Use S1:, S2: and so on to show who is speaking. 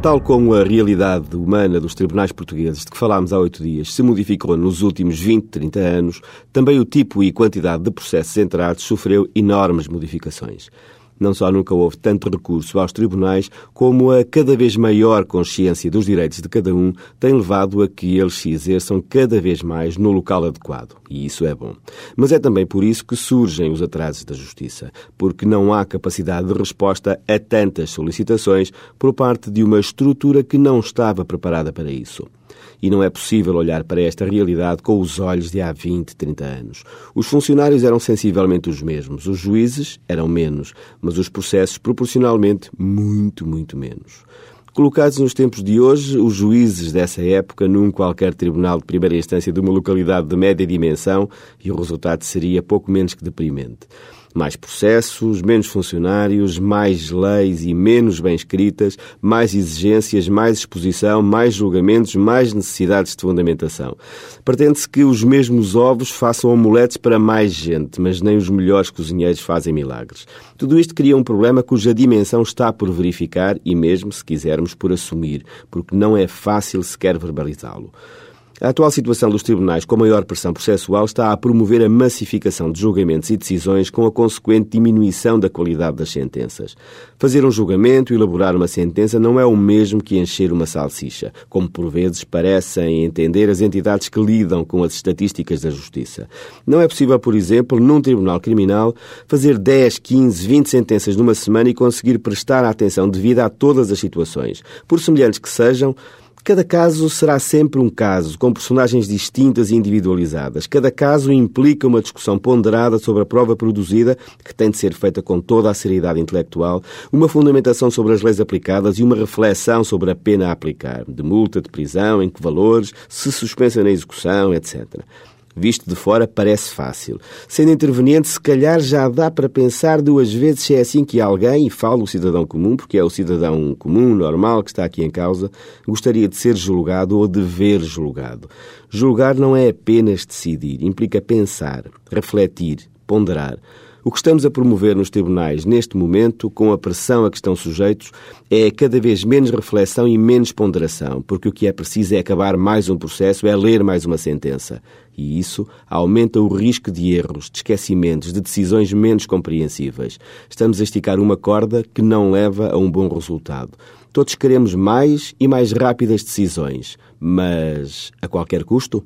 S1: Tal como a realidade humana dos tribunais portugueses de que falámos há oito dias se modificou nos últimos 20, 30 anos, também o tipo e quantidade de processos entrados sofreu enormes modificações. Não só nunca houve tanto recurso aos tribunais, como a cada vez maior consciência dos direitos de cada um tem levado a que eles se exerçam cada vez mais no local adequado. E isso é bom. Mas é também por isso que surgem os atrasos da justiça, porque não há capacidade de resposta a tantas solicitações por parte de uma estrutura que não estava preparada para isso e não é possível olhar para esta realidade com os olhos de há 20, 30 anos. Os funcionários eram sensivelmente os mesmos, os juízes eram menos, mas os processos proporcionalmente muito, muito menos. Colocados nos tempos de hoje, os juízes dessa época num qualquer tribunal de primeira instância de uma localidade de média dimensão e o resultado seria pouco menos que deprimente. Mais processos, menos funcionários, mais leis e menos bem escritas, mais exigências, mais exposição, mais julgamentos, mais necessidades de fundamentação. Pretende-se que os mesmos ovos façam omeletes para mais gente, mas nem os melhores cozinheiros fazem milagres. Tudo isto cria um problema cuja dimensão está por verificar e mesmo, se quisermos, por assumir, porque não é fácil sequer verbalizá-lo. A atual situação dos tribunais com maior pressão processual está a promover a massificação de julgamentos e decisões com a consequente diminuição da qualidade das sentenças. Fazer um julgamento e elaborar uma sentença não é o mesmo que encher uma salsicha, como por vezes parecem entender as entidades que lidam com as estatísticas da justiça. Não é possível, por exemplo, num tribunal criminal, fazer 10, 15, 20 sentenças numa semana e conseguir prestar a atenção devida a todas as situações. Por semelhantes que sejam, Cada caso será sempre um caso, com personagens distintas e individualizadas. Cada caso implica uma discussão ponderada sobre a prova produzida, que tem de ser feita com toda a seriedade intelectual, uma fundamentação sobre as leis aplicadas e uma reflexão sobre a pena a aplicar, de multa, de prisão, em que valores, se suspensa na execução, etc. Visto de fora, parece fácil. Sendo interveniente, se calhar já dá para pensar duas vezes se é assim que alguém, e falo o cidadão comum, porque é o cidadão comum, normal, que está aqui em causa, gostaria de ser julgado ou de ver julgado. Julgar não é apenas decidir, implica pensar, refletir, ponderar. O que estamos a promover nos tribunais neste momento, com a pressão a que estão sujeitos, é cada vez menos reflexão e menos ponderação, porque o que é preciso é acabar mais um processo, é ler mais uma sentença. E isso aumenta o risco de erros, de esquecimentos, de decisões menos compreensíveis. Estamos a esticar uma corda que não leva a um bom resultado. Todos queremos mais e mais rápidas decisões, mas a qualquer custo?